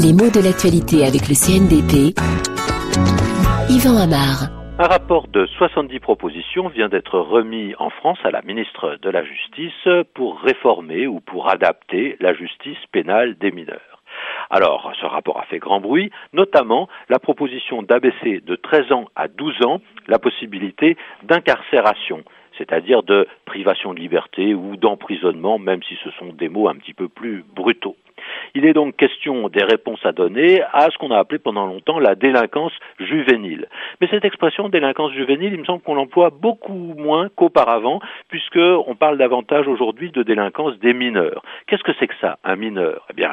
Les mots de l'actualité avec le CNDP. Yvan Amar. Un rapport de 70 propositions vient d'être remis en France à la ministre de la Justice pour réformer ou pour adapter la justice pénale des mineurs. Alors, ce rapport a fait grand bruit, notamment la proposition d'abaisser de 13 ans à 12 ans la possibilité d'incarcération c'est-à-dire de privation de liberté ou d'emprisonnement, même si ce sont des mots un petit peu plus brutaux. Il est donc question des réponses à donner à ce qu'on a appelé pendant longtemps la délinquance juvénile. Mais cette expression délinquance juvénile, il me semble qu'on l'emploie beaucoup moins qu'auparavant, puisqu'on parle davantage aujourd'hui de délinquance des mineurs. Qu'est-ce que c'est que ça, un mineur? Eh bien,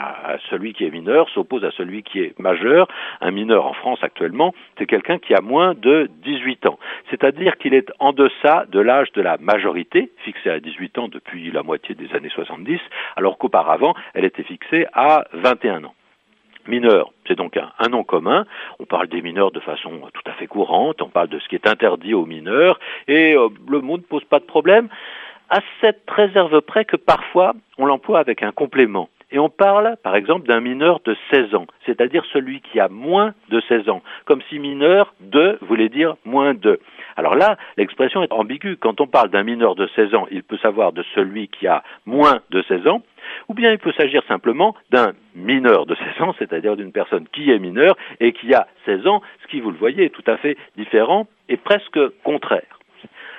celui qui est mineur s'oppose à celui qui est majeur. Un mineur en France actuellement, c'est quelqu'un qui a moins de 18 ans. C'est-à-dire qu'il est en deçà de l'âge de la majorité, fixée à 18 ans depuis la moitié des années 70, alors qu'auparavant, elle était fixée à 21 ans. Mineur, c'est donc un, nom commun. On parle des mineurs de façon tout à fait courante, on parle de ce qui est interdit aux mineurs, et euh, le mot ne pose pas de problème, à cette réserve près que parfois on l'emploie avec un complément. Et on parle, par exemple, d'un mineur de 16 ans, c'est-à-dire celui qui a moins de 16 ans, comme si mineur de voulait dire moins de. Alors là, l'expression est ambiguë. Quand on parle d'un mineur de 16 ans, il peut savoir de celui qui a moins de 16 ans, ou bien il peut s'agir simplement d'un mineur de 16 ans, c'est-à-dire d'une personne qui est mineure et qui a 16 ans, ce qui, vous le voyez, est tout à fait différent et presque contraire.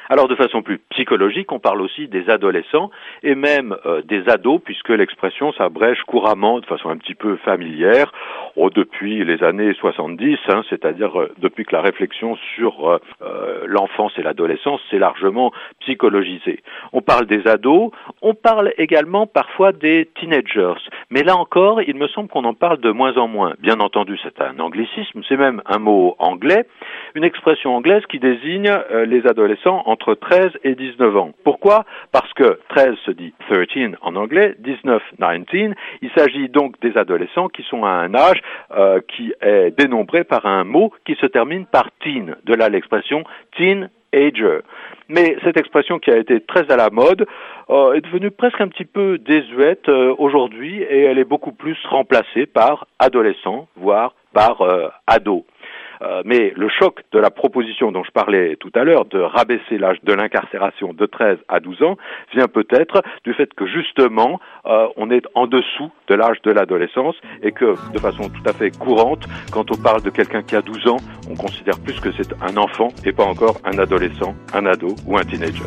Alors de façon plus psychologique, on parle aussi des adolescents et même euh, des ados, puisque l'expression s'abrège couramment de façon un petit peu familière oh, depuis les années 70, hein, c'est-à-dire euh, depuis que la réflexion sur euh, l'enfance et l'adolescence s'est largement psychologisée. On parle des ados, on parle également parfois des teenagers, mais là encore, il me semble qu'on en parle de moins en moins. Bien entendu, c'est un anglicisme, c'est même un mot anglais, une expression anglaise qui désigne les adolescents entre 13 et 19 ans. Pourquoi? Parce que 13 se dit 13 en anglais, 19, 19. Il s'agit donc des adolescents qui sont à un âge euh, qui est dénombré par un mot qui se termine par teen. De là l'expression teenager. Mais cette expression qui a été très à la mode euh, est devenue presque un petit peu désuète euh, aujourd'hui et elle est beaucoup plus remplacée par adolescent, voire par ado. Euh, mais le choc de la proposition dont je parlais tout à l'heure de rabaisser l'âge de l'incarcération de 13 à 12 ans vient peut-être du fait que justement euh, on est en dessous de l'âge de l'adolescence et que de façon tout à fait courante, quand on parle de quelqu'un qui a 12 ans, on considère plus que c'est un enfant et pas encore un adolescent, un ado ou un teenager.